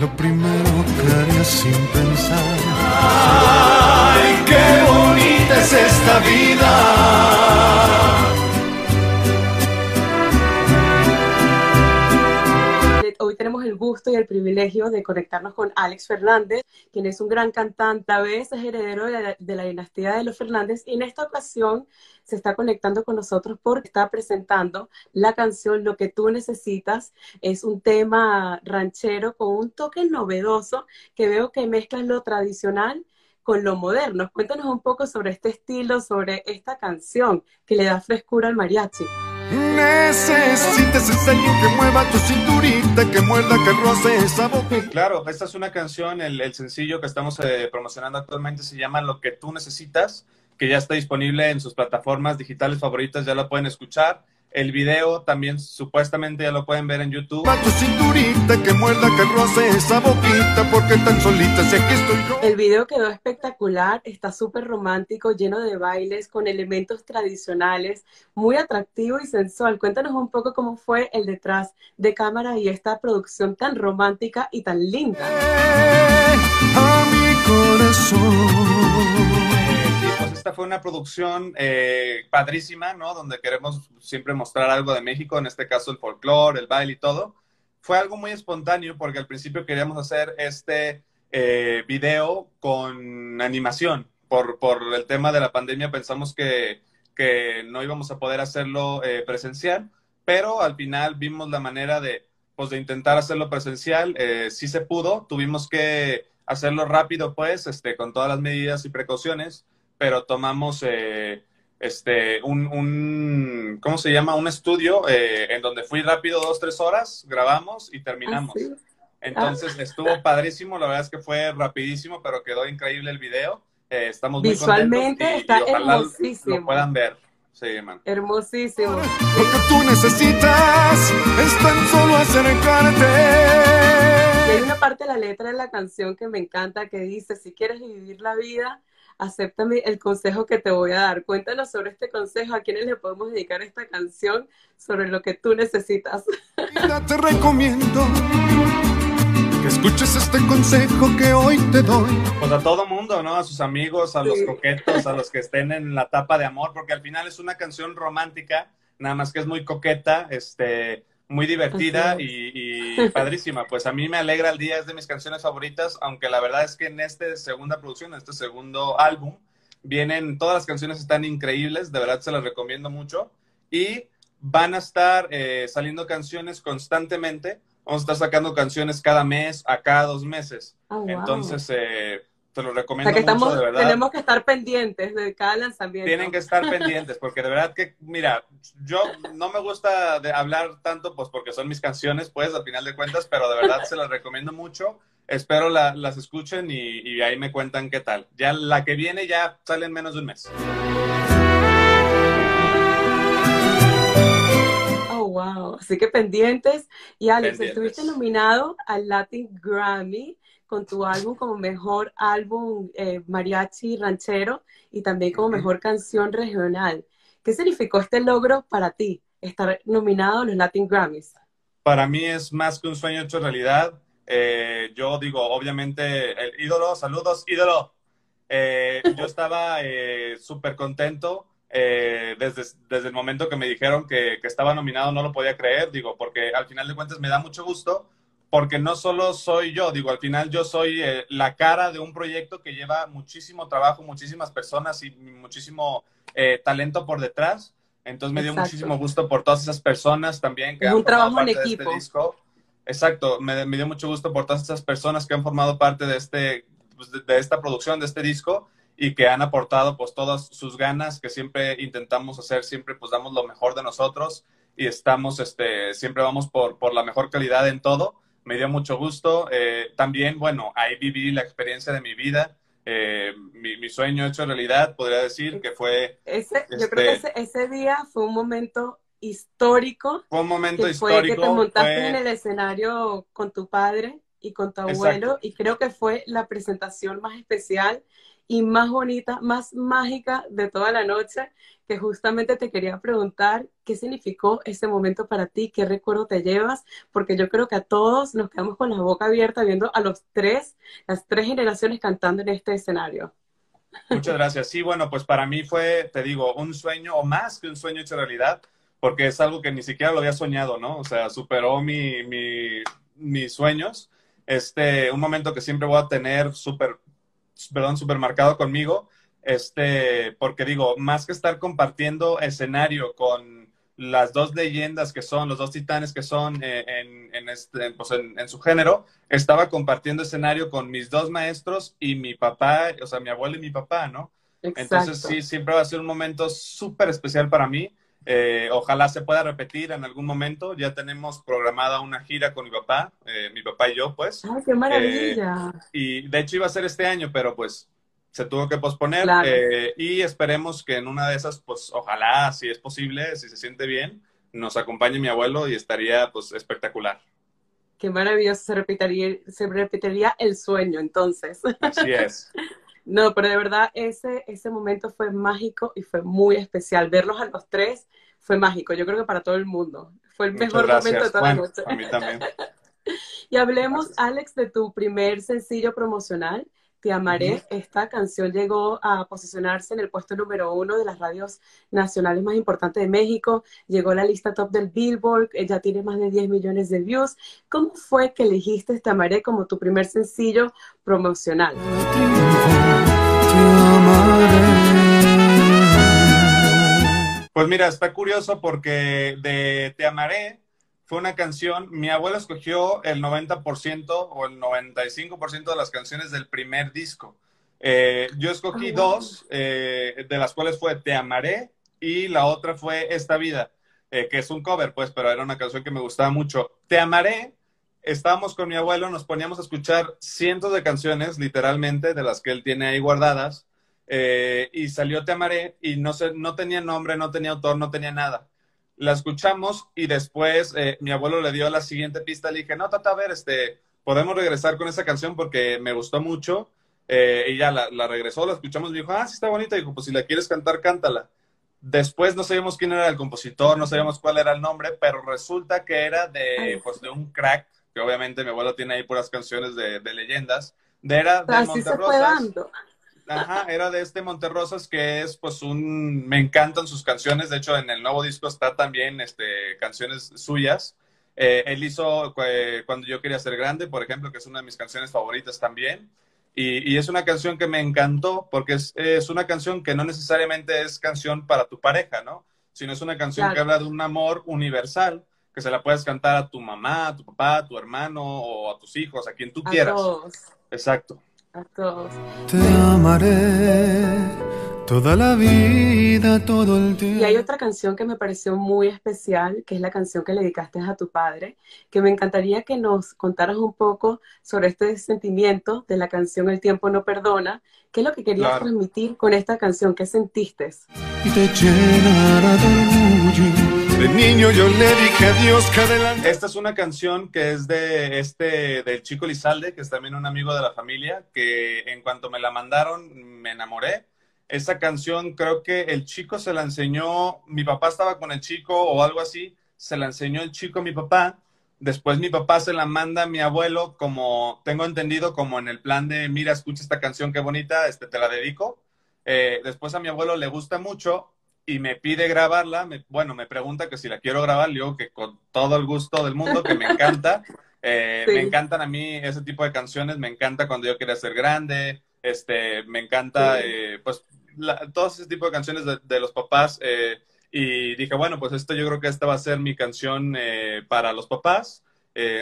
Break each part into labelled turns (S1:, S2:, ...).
S1: lo primero que haría sin pensar.
S2: ¡Ay, qué bonita es esta vida!
S3: Gusto y el privilegio de conectarnos con Alex Fernández, quien es un gran cantante, a veces es heredero de la, de la dinastía de los Fernández, y en esta ocasión se está conectando con nosotros porque está presentando la canción Lo que tú necesitas. Es un tema ranchero con un toque novedoso que veo que mezcla lo tradicional con lo moderno. Cuéntanos un poco sobre este estilo, sobre esta canción que le da frescura al mariachi.
S1: Necesitas que mueva tu cinturita, que muerda, que roce esa boca.
S4: Claro, esta es una canción, el, sencillo que estamos eh, promocionando actualmente se llama Lo que tú necesitas, que ya está disponible en sus plataformas digitales favoritas, ya lo pueden escuchar. El video también supuestamente ya lo pueden ver en YouTube.
S1: Mueva tu cinturita, que muerda, que roce esa boquita, porque tan solita si aquí estoy yo.
S3: El video quedó espectacular, está súper romántico, lleno de bailes, con elementos tradicionales, muy atractivo y sensual. Cuéntanos un poco cómo fue el detrás de cámara y esta producción tan romántica y tan linda.
S1: A mi corazón.
S4: Esta fue una producción eh, padrísima, ¿no? Donde queremos siempre mostrar algo de México, en este caso el folclore, el baile y todo. Fue algo muy espontáneo porque al principio queríamos hacer este eh, video con animación. Por, por el tema de la pandemia pensamos que, que no íbamos a poder hacerlo eh, presencial, pero al final vimos la manera de, pues, de intentar hacerlo presencial. Eh, sí se pudo, tuvimos que hacerlo rápido, pues, este, con todas las medidas y precauciones, pero tomamos eh, este, un, un, ¿cómo se llama? Un estudio eh, en donde fui rápido dos, tres horas, grabamos y terminamos.
S3: Ah, sí.
S4: Entonces estuvo padrísimo, la verdad es que fue rapidísimo, pero quedó increíble el video. Eh, estamos muy
S3: Visualmente
S4: contentos y-
S3: está
S4: y ojalá
S3: hermosísimo.
S4: Lo puedan ver. Sí, man.
S3: Hermosísimo.
S1: Lo que tú necesitas es tan solo
S3: Y
S1: acercarte.
S3: hay una parte de la letra de la canción que me encanta que dice, si quieres vivir la vida, acéptame el consejo que te voy a dar. Cuéntanos sobre este consejo, a quiénes le podemos dedicar esta canción sobre lo que tú necesitas.
S1: Te recomiendo que escuches este consejo que hoy te doy.
S4: Pues a todo mundo, ¿no? A sus amigos, a los
S3: Sí.
S4: coquetos, a los que estén en la etapa de amor, porque al final es una canción romántica, nada más que es muy coqueta, este, muy divertida y, y padrísima. Pues a mí me alegra el día, es de mis canciones favoritas, aunque la verdad es que en esta segunda producción, en este segundo álbum, vienen, todas las canciones están increíbles, de verdad se las recomiendo mucho. Y van a estar eh, saliendo canciones constantemente. Vamos a estar sacando canciones cada mes, a cada dos meses.
S3: Ah, wow.
S4: Entonces, eh, te lo
S3: o
S4: recomiendo
S3: sea que estamos,
S4: mucho, de verdad.
S3: tenemos que estar pendientes de cada lanzamiento.
S4: Tienen que estar pendientes, porque de verdad que, mira, yo no me gusta de hablar tanto, pues porque son mis canciones, pues, al final de cuentas, pero de verdad se las recomiendo mucho. Espero la- las escuchen y, y ahí me cuentan qué tal. Ya la que viene ya sale en menos de un mes.
S3: Wow. Así que pendientes. Y Alex,
S4: Pendientes.
S3: estuviste nominado al Latin Grammy con tu álbum como mejor álbum eh, mariachi ranchero y también como mejor canción regional. ¿Qué significó este logro para ti, estar nominado a los Latin Grammys?
S4: Para mí es más que un sueño hecho realidad. Eh, yo digo, obviamente, el ídolo, saludos, ídolo. Eh, yo estaba súper contento eh, desde, desde el momento que me dijeron que, que estaba nominado, no lo podía creer, digo, porque al final de cuentas me da mucho gusto, porque no solo soy yo, digo, al final yo soy eh, la cara de un proyecto que lleva muchísimo trabajo, muchísimas personas y muchísimo eh, talento por detrás. Entonces me dio
S3: Exacto.
S4: muchísimo gusto por todas esas personas también que
S3: Es
S4: han
S3: un
S4: formado
S3: trabajo en
S4: parte de
S3: equipo.
S4: este disco. Exacto, me, me dio mucho gusto por todas esas personas que han formado parte de, este, pues, de, de esta producción, de este disco, y que han aportado pues todas sus ganas, que siempre intentamos hacer, siempre pues damos lo mejor de nosotros y estamos, este, siempre vamos por, por la mejor calidad en todo. Me dio mucho gusto. Eh, también, bueno, ahí viví la experiencia de mi vida, eh, mi, mi sueño hecho realidad, podría decir que fue,
S3: Ese, Yo
S4: Este-
S3: creo que ese, ese día fue un momento histórico
S4: fue un momento
S3: que fue que
S4: histórico.
S3: te montaste
S4: fue-
S3: en el escenario con tu padre y con tu abuelo y creo que fue la presentación más especial y más bonita, más mágica de toda la noche, que justamente te quería preguntar qué significó ese momento para ti, qué recuerdo te llevas, porque yo creo que a todos nos quedamos con la boca abierta viendo a los tres, las tres generaciones cantando en este escenario.
S4: Muchas gracias. Sí, bueno, pues para mí fue, te digo, un sueño o más que un sueño hecho realidad, porque es algo que ni siquiera lo había soñado, ¿no? O sea, superó mi, mi, mis sueños. Este, un momento que siempre voy a tener súper, perdón, súper marcado conmigo este, porque digo, más que estar compartiendo escenario con las dos leyendas que son, los dos titanes que son eh, en, este, pues en, su género, estaba compartiendo escenario con mis dos maestros y mi papá, o sea, mi abuelo y mi papá, ¿no? Entonces sí, siempre va a ser un momento súper especial para mí. Eh, ojalá se pueda repetir en algún momento. Ya tenemos programada una gira con mi papá, eh, mi papá y yo, pues.
S3: ¡Ay, qué maravilla!
S4: y de hecho iba a ser este año, pero pues se tuvo que posponer eh, y esperemos que en una de esas, pues ojalá, si es posible, si se siente bien, nos acompañe mi abuelo y estaría pues espectacular.
S3: Qué maravilloso, se repetiría, se repetiría el sueño entonces.
S4: Así es.
S3: no, pero de verdad ese, ese momento fue mágico y fue muy especial. Verlos a los tres fue mágico, yo creo que para todo el mundo. Fue el mejor momento de toda la noche.
S4: A mí también.
S3: y hablemos, Alex, de tu primer sencillo promocional te amaré. Esta canción llegó a posicionarse en el puesto número uno de las radios nacionales más importantes de México. Llegó a la lista top del Billboard. Ya tiene más de 10 millones de views. ¿Cómo fue que elegiste Te amaré como tu primer sencillo promocional?
S4: Pues mira, está curioso porque de Te amaré fue una canción, mi abuela escogió el 90% o el 95% de las canciones del primer disco. Eh, yo escogí dos, eh, de las cuales fue Te amaré y la otra fue Esta vida, eh, que es un cover, pues, pero era una canción que me gustaba mucho. Te amaré, estábamos con mi abuelo, nos poníamos a escuchar cientos de canciones, literalmente, de las que él tiene ahí guardadas, y salió Te amaré y no, sé, no tenía nombre, no tenía autor, no tenía nada la escuchamos y después eh, mi abuelo le dio la siguiente pista, le dije, no, tata, a ver, este, podemos regresar con esa canción porque me gustó mucho. Eh, y ya la, regresó, la escuchamos, me dijo, ah, sí está bonita, dijo, pues si la quieres cantar, cántala. Después no sabíamos quién era el compositor, no sabíamos cuál era el nombre, pero resulta que era de, pues, de un crack, que obviamente mi abuelo tiene ahí puras canciones de, leyendas, de era de Monterrosas. Ajá, era de este Monterrosas que es pues un, me encantan sus canciones, de hecho en el nuevo disco está también este, canciones suyas. Eh, él hizo eh, Cuando yo quería ser grande, por ejemplo, que es una de mis canciones favoritas también. Y, es una canción que me encantó porque es, es, una canción que no necesariamente es canción para tu pareja, ¿no? Sino es una canción que habla de un amor universal, que se la puedes cantar a tu mamá, a tu papá, a tu hermano o a tus hijos, a quien tú quieras. Exacto
S3: a todos.
S1: Te amaré toda la vida, todo el tiempo.
S3: Y hay otra canción que me pareció muy especial, que es la canción que le dedicaste a tu padre, que me encantaría que nos contaras un poco sobre este sentimiento de la canción El tiempo no perdona. ¿Qué es lo que querías transmitir con esta canción? ¿Qué sentiste?
S1: Y te llenará de de niño yo le dije adiós
S4: que Esta es una canción que es de este, del chico Lizalde, que es también un amigo de la familia, que en cuanto me la mandaron me enamoré. Esa canción creo que el chico se la enseñó, mi papá estaba con el chico o algo así, se la enseñó el chico a mi papá. Después mi papá se la manda a mi abuelo, como tengo entendido, como en el plan de, mira, escucha esta canción, qué bonita, este, te la dedico. Eh, después a mi abuelo le gusta mucho y me pide grabarla, bueno, me pregunta que si la quiero grabar, le digo que con todo el gusto del mundo, que me encanta. Eh, me encantan a mí ese tipo de canciones, me encanta cuando yo quería ser grande, este, me encanta, eh, pues, todos ese tipo de canciones de, los papás. Eh, y dije, bueno, pues esto yo creo que esta va a ser mi canción para los papás.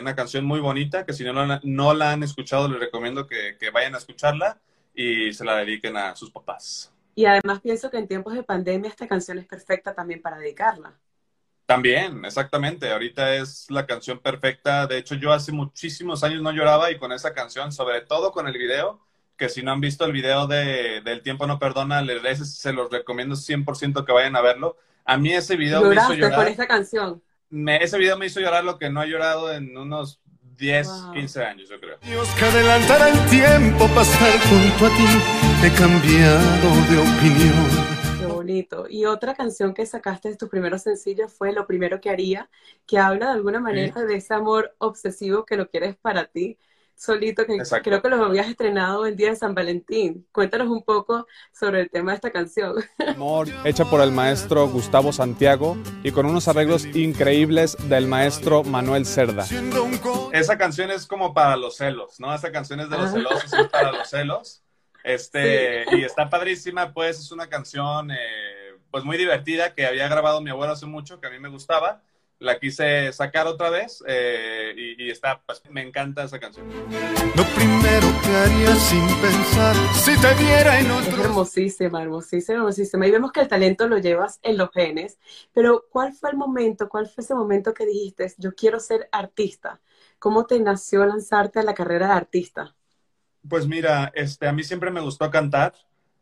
S4: una canción muy bonita, que si no la, no la han escuchado, les recomiendo que vayan a escucharla y se la dediquen a sus papás.
S3: Y además pienso que en tiempos de pandemia esta canción es perfecta también para dedicarla.
S4: También, exactamente. Ahorita es la canción perfecta. De hecho, yo hace muchísimos años no lloraba y con esa canción, sobre todo con el video, que si no han visto el video de El tiempo no perdona, les, se los recomiendo 100% que vayan a verlo. A mí ese video me hizo llorar.
S3: con esta canción?
S4: ese video me hizo llorar lo que no he llorado en unos 10, 15 años, yo creo.
S1: Dios que adelantara el tiempo para estar junto a ti, he cambiado de opinión.
S3: Qué bonito. Y otra canción que sacaste de tus primeros sencillos fue Lo primero que haría, que habla de alguna manera de ese amor obsesivo que lo quieres para ti solito, que creo que lo habías estrenado el día de San Valentín. Cuéntanos un poco sobre el tema de esta canción.
S5: Amor, hecha por el maestro Gustavo Santiago y con unos arreglos increíbles del maestro Manuel Cerda.
S4: Esa canción es como para los celos, ¿no? Esa canción es de los celosos, es para los celos. Este, y está padrísima, pues es una canción eh, pues muy divertida que había grabado mi abuelo hace mucho, que a mí me gustaba la quise sacar otra vez eh, y, está, pues, me encanta esa canción.
S1: Lo primero que haría sin pensar, si te viera en otro...
S3: Es hermosísima, hermosísima, hermosísima. Y vemos que el talento lo llevas en los genes, pero ¿cuál fue el momento, cuál fue ese momento que dijiste, yo quiero ser artista? ¿Cómo te nació lanzarte a la carrera de artista?
S4: Pues mira, este, a mí siempre me gustó cantar.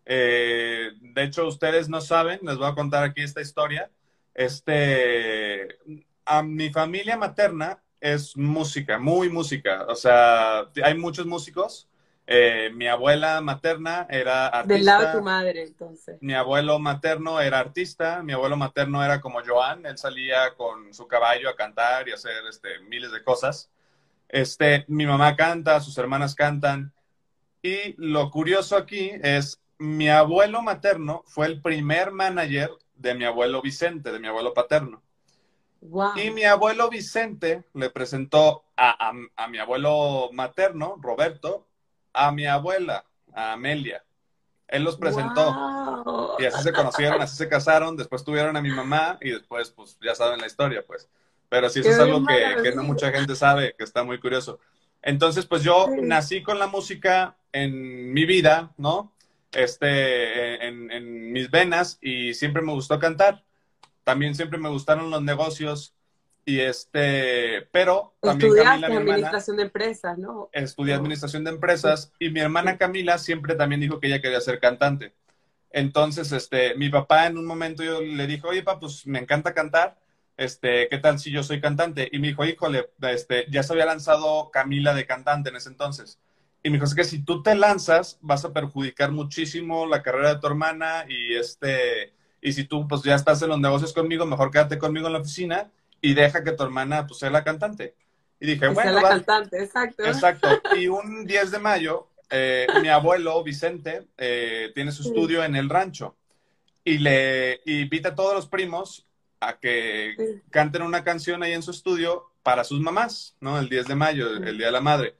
S4: Eh, de hecho, ustedes no saben, les voy a contar aquí esta historia. Este, a mi familia materna es música, muy música. O sea, hay muchos músicos. Eh, mi abuela materna era artista.
S3: Del lado de tu madre, entonces.
S4: Mi abuelo materno era artista. Mi abuelo materno era como Joan. Él salía con su caballo a cantar y hacer este, miles de cosas. Este, mi mamá canta, sus hermanas cantan. Y lo curioso aquí es, mi abuelo materno fue el primer manager de mi abuelo Vicente, de mi abuelo paterno. Y mi abuelo Vicente le presentó a, mi abuelo materno, Roberto, a mi abuela, a Amelia. Él los presentó. Y así se conocieron, así se casaron, después tuvieron a mi mamá y después, pues ya saben la historia, pues. Pero sí, eso es algo que, no mucha gente sabe, que está muy curioso. Entonces, pues yo nací con la música en mi vida, ¿no? este, en, mis venas y siempre me gustó cantar. También siempre me gustaron los negocios y este, pero también
S3: Camila, mi administración de empresas, ¿no?
S4: Estudié administración de empresas y mi hermana Camila siempre también dijo que ella quería ser cantante. Entonces, este, mi papá en un momento yo le dijo, oye, papá, pues me encanta cantar, este, ¿qué tal si yo soy cantante? Y me dijo, híjole, este, ya se había lanzado Camila de cantante en ese entonces. Y me dijo, es que si tú te lanzas, vas a perjudicar muchísimo la carrera de tu hermana y este, y si tú pues ya estás en los negocios conmigo, mejor quédate conmigo en la oficina y deja que tu hermana pues sea la cantante. Y dije, bueno,
S3: sea la cantante, exacto.
S4: Exacto. Y un 10 de mayo, eh, mi abuelo Vicente eh, tiene su estudio en el rancho y le invita a todos los primos a que canten una canción ahí en su estudio para sus mamás, ¿no? El 10 de mayo, el Día de la Madre.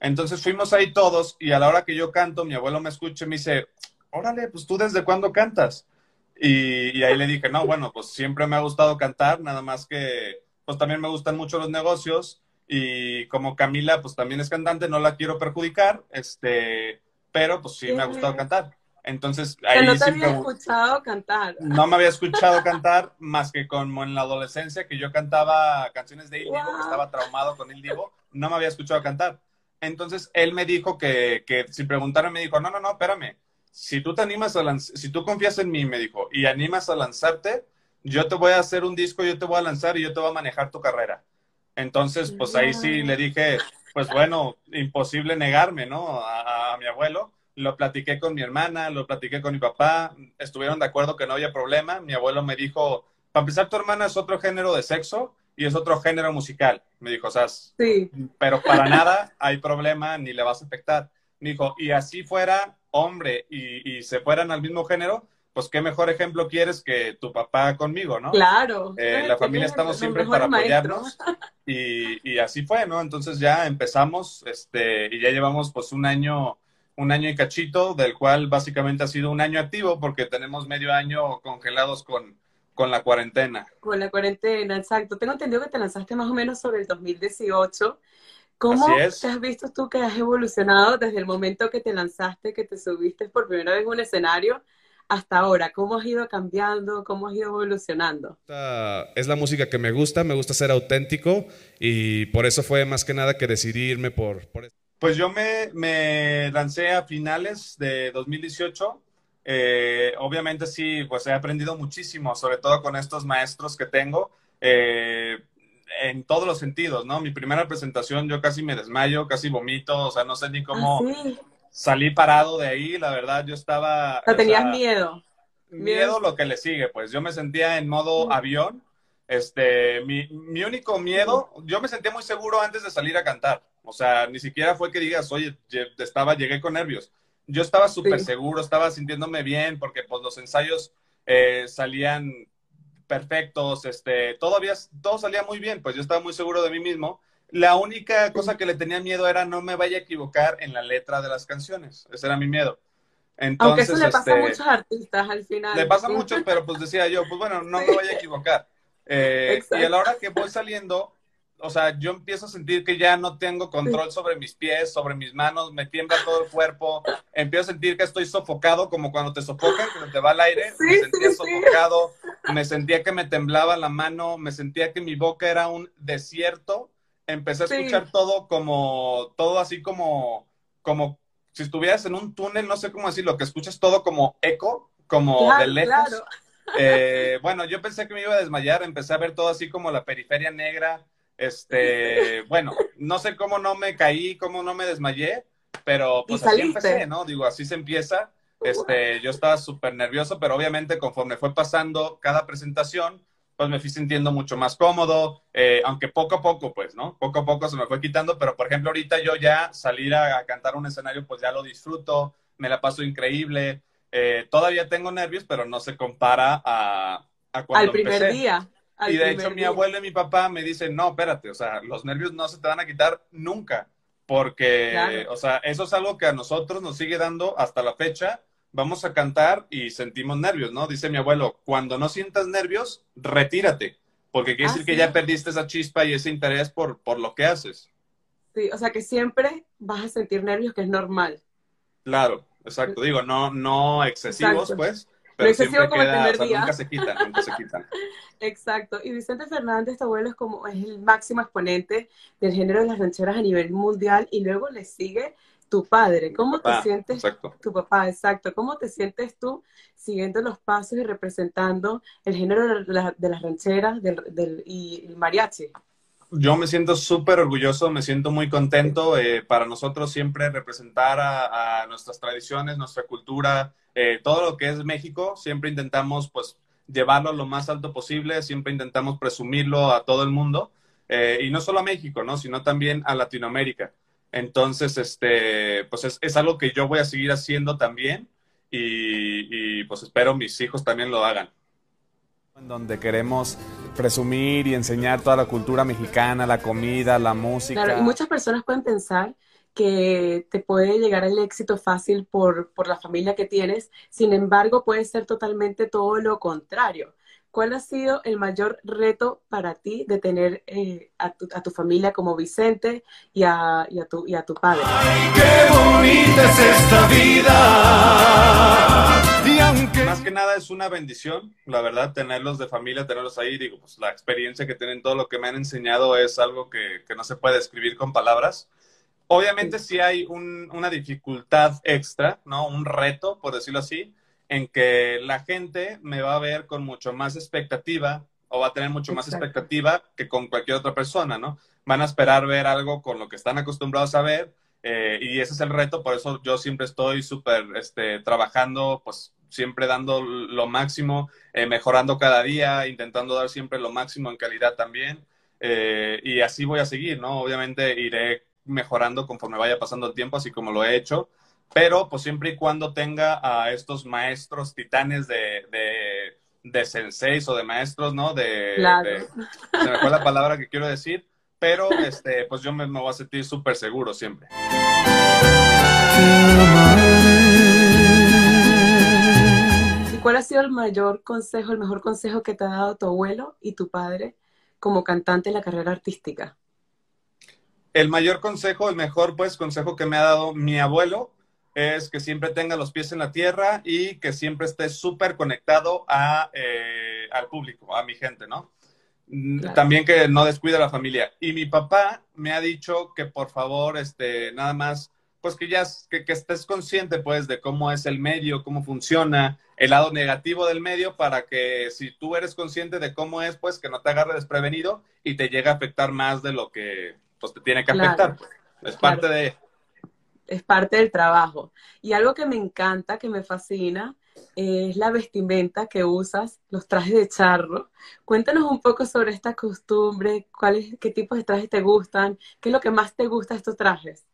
S4: Entonces fuimos ahí todos y a la hora que yo canto, mi abuelo me escucha y me dice, órale, pues tú desde cuándo cantas? Y, ahí le dije, no, bueno, pues siempre me ha gustado cantar, nada más que, pues también me gustan mucho los negocios y como Camila, pues también es cantante, no la quiero perjudicar, este, pero pues sí me ha gustado cantar. Entonces, ahí
S3: no te había escuchado cantar.
S4: No me había escuchado cantar más que como en la adolescencia, que yo cantaba canciones de Il Divo, que estaba traumado con Il Divo, no me había escuchado cantar. Entonces él me dijo que, que si preguntaron, me dijo, no, no, no, espérame. Si tú te animas a lanzar, si tú confías en mí, me dijo, y animas a lanzarte, yo te voy a hacer un disco, yo te voy a lanzar y yo te voy a manejar tu carrera. Entonces, pues ahí sí le dije, pues bueno, imposible negarme, ¿no? A, a, mi abuelo. Lo platiqué con mi hermana, lo platiqué con mi papá, estuvieron de acuerdo que no había problema. Mi abuelo me dijo, para empezar, tu hermana es otro género de sexo, y es otro género musical. Me dijo, o sea,
S3: sí.
S4: pero para nada hay problema ni le vas a afectar. Me dijo, y así fuera hombre y, se fueran al mismo género, pues qué mejor ejemplo quieres que tu papá conmigo, ¿no?
S3: Claro.
S4: Eh, la familia estamos siempre para apoyarnos. Y, y, así fue, ¿no? Entonces ya empezamos, este, y ya llevamos pues un año, un año y cachito, del cual básicamente ha sido un año activo porque tenemos medio año congelados con, con la cuarentena.
S3: Con la cuarentena, exacto. Tengo entendido que te lanzaste más o menos sobre el 2018. ¿Cómo te has visto tú que has evolucionado desde el momento que te lanzaste, que te subiste por primera vez en un escenario, hasta ahora? ¿Cómo has ido cambiando? ¿Cómo has ido evolucionando?
S5: Es la música que me gusta, me gusta ser auténtico y por eso fue más que nada que decidí irme por... por...
S4: Pues yo me, me lancé a finales de 2018 eh, obviamente sí, pues he aprendido muchísimo, sobre todo con estos maestros que tengo. Eh, en todos los sentidos, ¿no? Mi primera presentación yo casi me desmayo, casi vomito, o sea, no sé ni cómo
S3: ¿Ah,
S4: salí parado de ahí, la verdad, yo estaba...
S3: Tenías miedo.
S4: Miedo lo que le sigue, pues yo me sentía en modo avión, este, mi, mi único miedo, yo me sentía muy seguro antes de salir a cantar, o sea, ni siquiera fue que digas, oye, estaba, llegué con nervios, yo estaba súper seguro, estaba sintiéndome bien, porque pues los ensayos eh, salían perfectos, este, todavía todo salía muy bien, pues yo estaba muy seguro de mí mismo. La única cosa que le tenía miedo era no me vaya a equivocar en la letra de las canciones. Ese era mi miedo.
S3: Entonces, Aunque eso le pasa a este, muchos artistas al final.
S4: Le pasa a muchos, pero pues decía yo, pues bueno, no me vaya a equivocar. Eh, y a la hora que voy saliendo, o sea, yo empiezo a sentir que ya no tengo control sobre mis pies, sobre mis manos, me tiembla todo el cuerpo, empiezo a sentir que estoy sofocado, como cuando te sofocan, que te va el aire, me sentía sofocado, me sentía que me temblaba la mano, me sentía que mi boca era un desierto, empecé a escuchar todo como, todo así como, como si estuvieras en un túnel, no sé cómo decirlo, que escuchas todo como eco, como de lejos. Eh, bueno, yo pensé que me iba a desmayar, empecé a ver todo así como la periferia negra, este, bueno, no sé cómo no me caí, cómo no me desmayé, pero pues así empecé, ¿no? Digo, así se empieza. Este, yo estaba súper nervioso, pero obviamente conforme fue pasando cada presentación, pues me fui sintiendo mucho más cómodo, eh, aunque poco a poco, pues, ¿no? Poco a poco se me fue quitando, pero por ejemplo, ahorita yo ya salir a, cantar un escenario, pues ya lo disfruto, me la paso increíble. Eh, todavía tengo nervios, pero no se compara a, a cuando
S3: Al primer día
S4: y de hecho mi abuelo y mi papá me dicen, no, espérate, o sea, los nervios no se te van a quitar nunca, porque, o sea, eso es algo que a nosotros nos sigue dando hasta la fecha. Vamos a cantar y sentimos nervios, ¿no? Dice mi abuelo, cuando no sientas nervios, retírate, porque quiere ah, decir que ya perdiste esa chispa y ese interés por, por lo que haces.
S3: Sí, o sea que siempre vas a sentir nervios, que es normal.
S4: Claro, exacto. Digo, no, no excesivos, pues, pero como queda, el primer día. nunca se quitan, nunca se quitan.
S3: Exacto. Y Vicente Fernández, tu abuelo, es como es el máximo exponente del género de las rancheras a nivel mundial y luego le sigue tu padre. ¿Cómo te sientes?
S4: Exacto.
S3: Tu papá, exacto. ¿Cómo te sientes tú siguiendo los pasos y representando el género de, las rancheras del, y el mariachi?
S4: Yo me siento súper orgulloso, me siento muy contento. Eh, para nosotros siempre representar a, nuestras tradiciones, nuestra cultura, eh, todo lo que es México, siempre intentamos pues llevarlo lo más alto posible, siempre intentamos presumirlo a todo el mundo, eh, y no solo a México, ¿no? Sino también a Latinoamérica. Entonces, este, pues es, algo que yo voy a seguir haciendo también y, y pues espero mis hijos también lo hagan
S5: en donde queremos presumir y enseñar toda la cultura mexicana, la comida, la música.
S3: Claro, y muchas personas pueden pensar que te puede llegar el éxito fácil por, por la familia que tienes, sin embargo puede ser totalmente todo lo contrario. ¿Cuál ha sido el mayor reto para ti de tener eh, a, tu, a, tu, familia como Vicente y a, y a, tu, y a tu padre?
S2: ¡Ay, qué bonita es esta vida!
S4: Más que nada es una bendición, la verdad, tenerlos de familia, tenerlos ahí. Digo, pues la experiencia que tienen, todo lo que me han enseñado es algo que, que no se puede escribir con palabras. Obviamente sí hay un, una dificultad extra, ¿no? Un reto, por decirlo así, en que la gente me va a ver con mucho más expectativa o va a tener mucho más expectativa que con cualquier otra persona, ¿no? Van a esperar ver algo con lo que están acostumbrados a ver eh, y ese es el reto, por eso yo siempre estoy súper este, trabajando, pues siempre dando lo máximo, eh, mejorando cada día, intentando dar siempre lo máximo en calidad también. Eh, y así voy a seguir, ¿no? Obviamente iré mejorando conforme vaya pasando el tiempo, así como lo he hecho, pero pues siempre y cuando tenga a estos maestros titanes de, de, de senseis o de maestros, ¿no? De, se me fue la palabra que quiero decir, pero este, pues yo me, me voy a sentir súper seguro siempre.
S3: ¿Cuál ha sido el mayor consejo, el mejor consejo que te ha dado tu abuelo y tu padre como cantante en la carrera artística?
S4: El mayor consejo, el mejor pues consejo que me ha dado mi abuelo es que siempre tenga los pies en la tierra y que siempre esté súper conectado a, eh, al público, a mi gente, ¿no? Mm, también que no descuide a la familia. Y mi papá me ha dicho que por favor, este, nada más pues que ya que, que, estés consciente pues de cómo es el medio, cómo funciona, el lado negativo del medio para que si tú eres consciente de cómo es, pues que no te agarre desprevenido y te llegue a afectar más de lo que pues te tiene que afectar. Pues. Es parte de...
S3: Es parte del trabajo. Y algo que me encanta, que me fascina, es la vestimenta que usas, los trajes de charro. Cuéntanos un poco sobre esta costumbre, cuáles, qué tipos de trajes te gustan, qué es lo que más te gusta de estos trajes.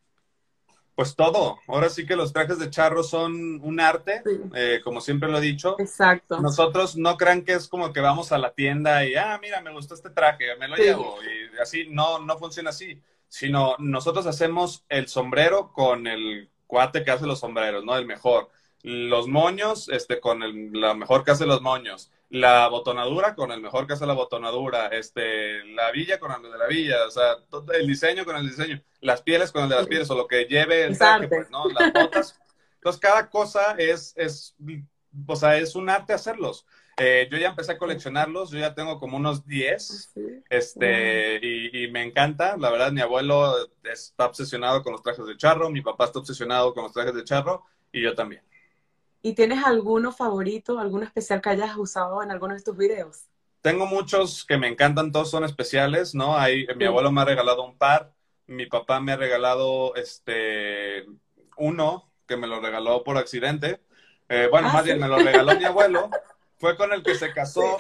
S4: Pues todo. Ahora sí que los trajes de charro son un arte, eh, como siempre lo he dicho.
S3: Exacto.
S4: Nosotros no crean que es como que vamos a la tienda y, ah, mira, me gustó este traje, me lo llevo. Y así, no, no funciona así. Sino nosotros hacemos el sombrero con el cuate que hace los sombreros, ¿no? El mejor. Los moños, este, con el, la mejor que hace los moños la botonadura con el mejor que hace la botonadura, este, la villa con el de la villa, o sea, todo el diseño con el diseño, las pieles con el de las pieles, o lo que lleve el traje, pues, ¿no? Las botas. Entonces, cada cosa es, es, o sea, es un arte hacerlos. Eh, yo ya empecé a coleccionarlos, yo ya tengo como unos 10, este, y, y, me encanta, la verdad, mi abuelo está obsesionado con los trajes de charro, mi papá está obsesionado con los trajes de charro, y yo también.
S3: ¿Y tienes alguno favorito, alguno especial que hayas usado en alguno de tus videos?
S4: Tengo muchos que me encantan, todos son especiales, ¿no? Hay, Mi abuelo me ha regalado un par, mi papá me ha regalado este uno que me lo regaló por accidente. Eh, bueno, ah, más bien me lo regaló mi abuelo. Fue con el que se casó,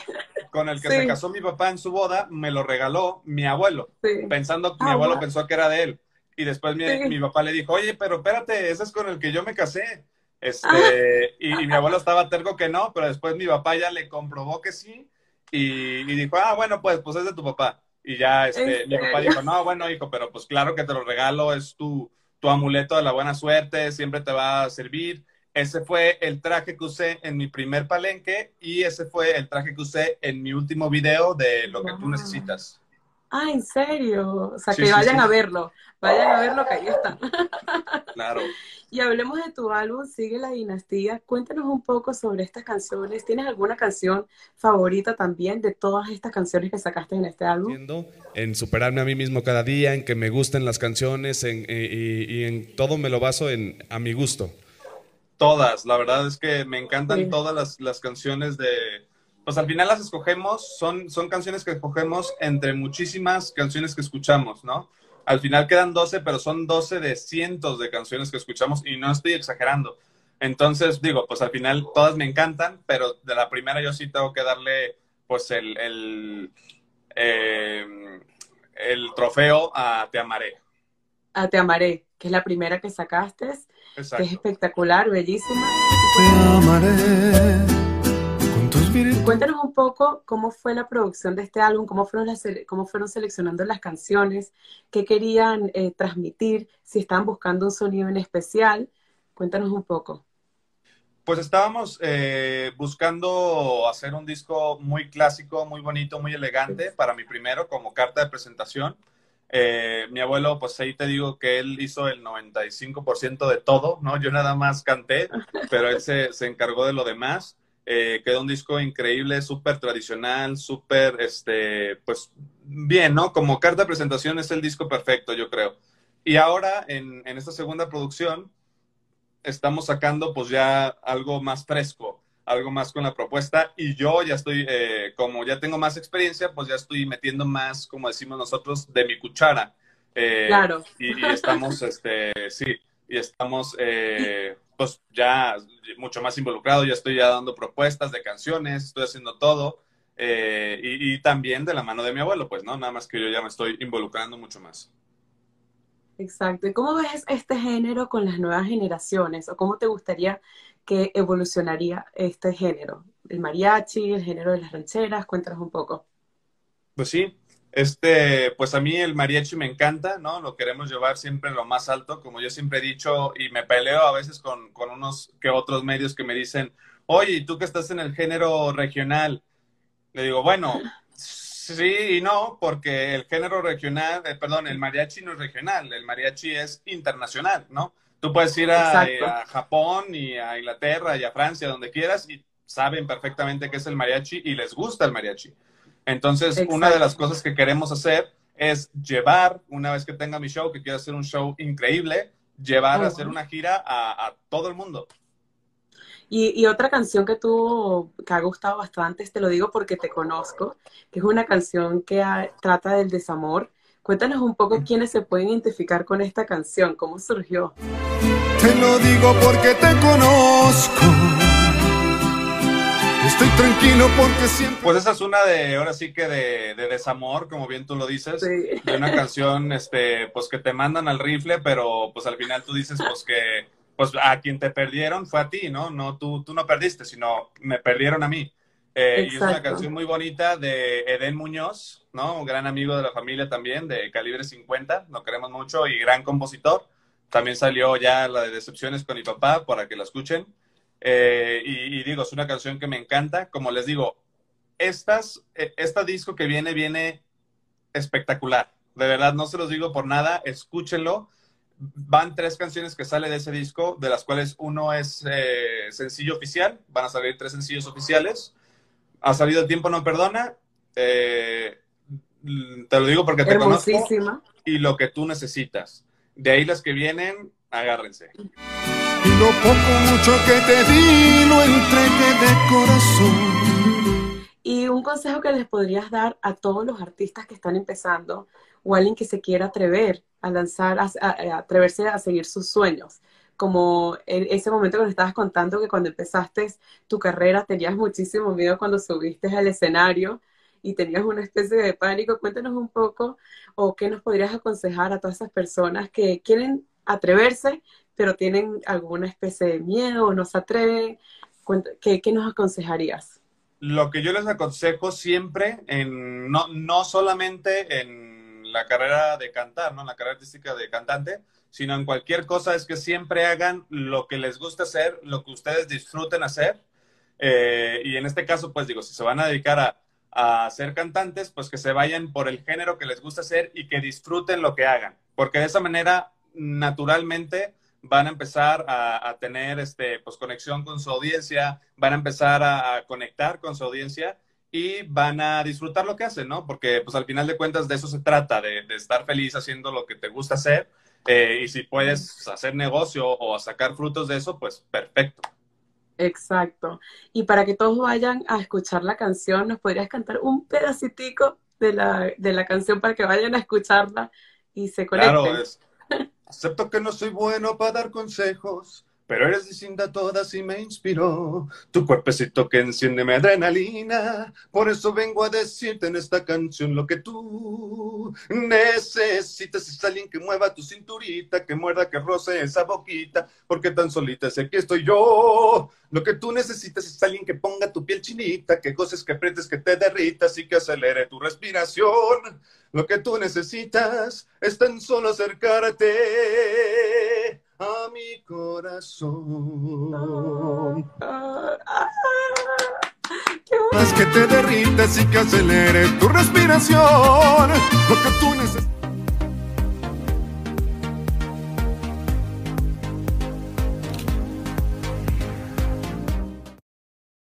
S4: con el que se casó mi papá en su boda, me lo regaló mi abuelo, pensando que mi ah, pensó que era de él. Y después mi, mi papá le dijo, oye, pero espérate, ese es con el que yo me casé. Este, y, mi abuelo estaba terco que no, pero después mi papá ya le comprobó que sí y, dijo, ah, bueno, pues, pues es de tu papá. Y ya este, mi papá dijo, no, bueno, hijo, pero pues claro que te lo regalo, es tu, tu amuleto de la buena suerte, siempre te va a servir. Ese fue el traje que usé en mi primer palenque y ese fue el traje que usé en mi último video de lo que tú necesitas.
S3: Ah, ¿en serio? O sea, que vayan a verlo, vayan a verlo que ahí está.
S4: Claro.
S3: Y hablemos de tu álbum, Sigue la Dinastía. Cuéntanos un poco sobre estas canciones. ¿Tienes alguna canción favorita también de todas estas canciones que sacaste en este álbum?
S5: En superarme a mí mismo cada día, en que me gusten las canciones en, y, en todo me lo baso en a mi gusto.
S4: Todas, la verdad es que me encantan todas las, las canciones de, pues al final las escogemos, son, son canciones que escogemos entre muchísimas canciones que escuchamos, ¿no? al final quedan 12, pero son 12 de cientos de canciones que escuchamos y no estoy exagerando. Entonces, digo, pues al final todas me encantan, pero de la primera yo sí tengo que darle pues el, el, em, el trofeo a Te Amaré.
S3: A Te Amaré, que es la primera que sacaste, que es espectacular, bellísima.
S1: Te amaré
S3: Cuéntanos un poco cómo fue la producción de este álbum, cómo fueron, seleccionando las canciones, qué querían eh, transmitir, si estaban buscando un sonido en especial. Cuéntanos un poco.
S4: Pues estábamos eh, buscando hacer un disco muy clásico, muy bonito, muy elegante para mi primero como carta de presentación. Eh, mi abuelo, pues ahí te digo que él hizo el 95% de todo, ¿no? Yo nada más canté, pero él se, se encargó de lo demás. Eh, quedó un disco increíble, súper tradicional, súper, este, pues bien, ¿no? Como carta de presentación es el disco perfecto, yo creo. Y ahora, en, en esta segunda producción, estamos sacando pues ya algo más fresco, algo más con la propuesta y yo ya estoy, eh, como ya tengo más experiencia, pues ya estoy metiendo más, como decimos nosotros, de mi cuchara.
S3: Eh, claro.
S4: Y, y, estamos, este, sí, y estamos eh, pues ya mucho más involucrado, ya estoy ya dando propuestas de canciones, estoy haciendo todo. Eh, y, también de la mano de mi abuelo, pues, ¿no? Nada más que yo ya me estoy involucrando mucho más.
S3: Exacto. ¿Y cómo ves este género con las nuevas generaciones? ¿O cómo te gustaría que evolucionaría este género? El mariachi, el género de las rancheras, cuéntanos un poco.
S4: Pues sí, este, pues a mí el mariachi me encanta, ¿no? Lo queremos llevar siempre en lo más alto, como yo siempre he dicho, y me peleo a veces con, con unos que otros medios que me dicen, oye, ¿y tú que estás en el género regional? Le digo, bueno, sí y no, porque el género regional, eh, perdón, el mariachi no es regional, el mariachi es internacional, ¿no? Tú puedes ir a, a, Japón y a Inglaterra y a Francia, donde quieras, y saben perfectamente qué es el mariachi y les gusta el mariachi. Entonces, una de las cosas que queremos hacer es llevar, una vez que tenga mi show, que quiero hacer un show increíble, llevar a hacer una gira a, todo el mundo.
S3: Y, otra canción que tú, que ha gustado bastante, te lo digo porque te conozco, que es una canción que trata del desamor. Cuéntanos un poco quiénes se pueden identificar con esta canción, cómo surgió.
S1: Te lo digo porque te conozco. Estoy tranquilo porque siempre.
S4: Pues esa es una de, ahora sí que de, desamor, como bien tú lo dices. De una canción, este, pues que te mandan al rifle, pero pues al final tú dices, pues que, pues a quien te perdieron fue a ti, ¿no? No, tú, tú no perdiste, sino me perdieron a mí. Eh, y es una canción muy bonita de Eden Muñoz, ¿no? Un gran amigo de la familia también, de calibre 50, lo queremos mucho y gran compositor. También salió ya la de Decepciones con mi papá para que la escuchen. Eh, y, digo, es una canción que me encanta. Como les digo, estas, eh, este disco que viene, viene espectacular. De verdad, no se los digo por nada, escúchenlo. Van tres canciones que sale de ese disco, de las cuales uno es eh, sencillo oficial. Van a salir tres sencillos oficiales. Ha salido El tiempo no perdona. te lo digo porque te conozco. Y lo que tú necesitas. De ahí las que vienen, agárrense.
S1: Y lo poco mucho que te di lo entregué de corazón.
S3: Y un consejo que les podrías dar a todos los artistas que están empezando o alguien que se quiera atrever a lanzar, a, atreverse a seguir sus sueños. Como en ese momento que nos estabas contando que cuando empezaste tu carrera tenías muchísimo miedo cuando subiste al escenario y tenías una especie de pánico. Cuéntanos un poco o qué nos podrías aconsejar a todas esas personas que quieren atreverse, pero tienen alguna especie de miedo no se atreven. ¿Qué, qué nos aconsejarías?
S4: Lo que yo les aconsejo siempre, en, no, no solamente en la carrera de cantar, ¿no? en la carrera artística de cantante, sino en cualquier cosa, es que siempre hagan lo que les gusta hacer, lo que ustedes disfruten hacer. Eh, y en este caso, pues digo, si se van a dedicar a, a ser cantantes, pues que se vayan por el género que les gusta hacer y que disfruten lo que hagan, porque de esa manera, naturalmente, van a empezar a, tener este, pues, conexión con su audiencia, van a empezar a, conectar con su audiencia y van a disfrutar lo que hacen, ¿no? Porque pues al final de cuentas de eso se trata, de, estar feliz haciendo lo que te gusta hacer eh, y si puedes hacer negocio o sacar frutos de eso, pues perfecto.
S3: Exacto. Y para que todos vayan a escuchar la canción, ¿nos podrías cantar un pedacitico de la, de la canción para que vayan a escucharla y se conecten?
S1: Claro, es, acepto que no soy bueno para dar consejos, pero eres distinta a todas y me inspiró. Tu cuerpecito que enciende mi adrenalina. Por eso vengo a decirte en esta canción lo que tú necesitas. Es alguien que mueva tu cinturita, que muerda, que roce esa boquita. Porque tan solita sé que estoy yo. Lo que tú necesitas es alguien que ponga tu piel chinita, que goces, que aprietes, que te derritas y que acelere tu respiración. Lo que tú necesitas es tan solo acercarte a mi corazón. Que te derritas y que acelere tu respiración. Lo que tú necesitas.